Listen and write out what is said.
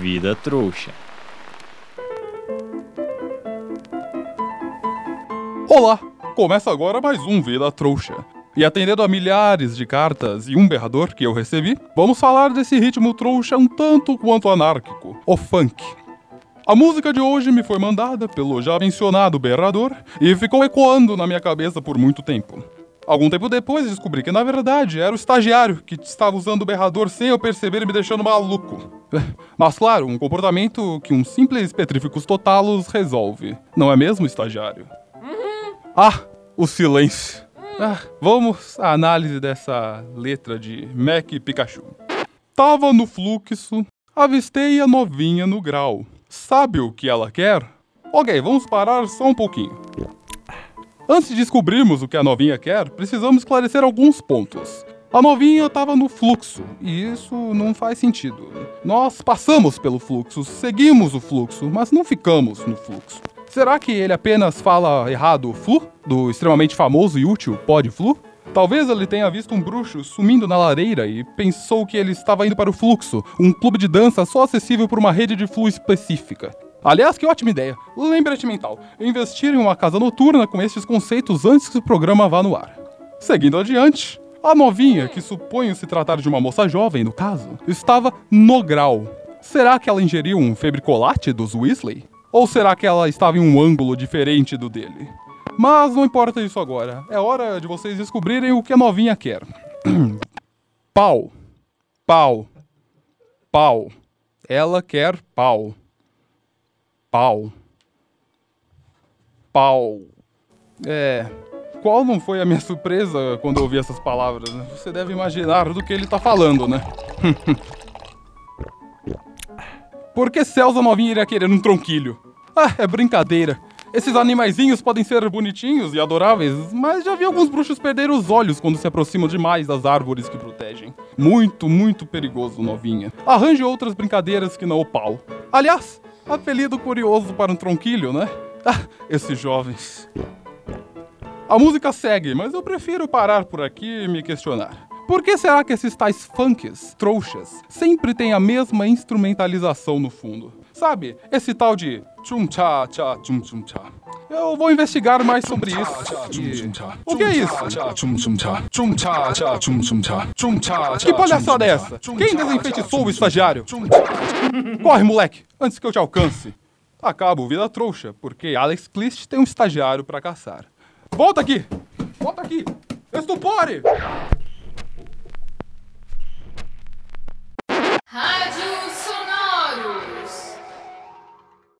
Vida trouxa. Olá! Começa agora mais um Vida Trouxa. E atendendo a milhares de cartas e um berrador que eu recebi, vamos falar desse ritmo trouxa um tanto quanto anárquico, o funk. A música de hoje me foi mandada pelo já mencionado berrador e ficou ecoando na minha cabeça por muito tempo. Algum tempo depois descobri que na verdade era o estagiário que estava usando o berrador sem eu perceber e me deixando maluco. Mas claro, um comportamento que um simples petríficos totalos resolve. Não é mesmo, estagiário? Ah, o silêncio. Ah, vamos à análise dessa letra de Mac Pikachu. Tava no fluxo, avistei a novinha no grau. Sabe o que ela quer? Ok, vamos parar só um pouquinho. Antes de descobrirmos o que a novinha quer, precisamos esclarecer alguns pontos. A novinha estava no fluxo, e isso não faz sentido. Nós passamos pelo fluxo, seguimos o fluxo, mas não ficamos no fluxo. Será que ele apenas fala errado flu? Do extremamente famoso e útil Pod Flu? Talvez ele tenha visto um bruxo sumindo na lareira e pensou que ele estava indo para o Fluxo, um clube de dança só acessível por uma rede de flu específica. Aliás, que ótima ideia! Lembrete mental: investir em uma casa noturna com estes conceitos antes que o programa vá no ar. Seguindo adiante, a novinha, que suponho se tratar de uma moça jovem no caso, estava no grau. Será que ela ingeriu um febricolate dos Weasley? Ou será que ela estava em um ângulo diferente do dele? Mas não importa isso agora. É hora de vocês descobrirem o que a novinha quer. pau. Pau. Pau. Ela quer pau. Pau. Pau. É. Qual não foi a minha surpresa quando ouvi essas palavras? né? Você deve imaginar do que ele tá falando, né? Por que Celsa novinha iria querer um tronquilho? Ah, é brincadeira. Esses animaizinhos podem ser bonitinhos e adoráveis, mas já vi alguns bruxos perder os olhos quando se aproximam demais das árvores que protegem. Muito, muito perigoso, novinha. Arranje outras brincadeiras que não o pau. Aliás, apelido curioso para um tronquilho, né? Ah, esses jovens. A música segue, mas eu prefiro parar por aqui e me questionar. Por que será que esses tais funks, trouxas, sempre têm a mesma instrumentalização no fundo? Sabe, esse tal de tchum cha cha tchum tchum cha. Eu vou investigar mais sobre isso. O que é isso? Que palhaçada é essa? Quem desenfeitiçou o estagiário? Corre, moleque, antes que eu te alcance. Acabo vida trouxa, porque Alex Clist tem um estagiário pra caçar. Volta aqui! Volta aqui! Estupore!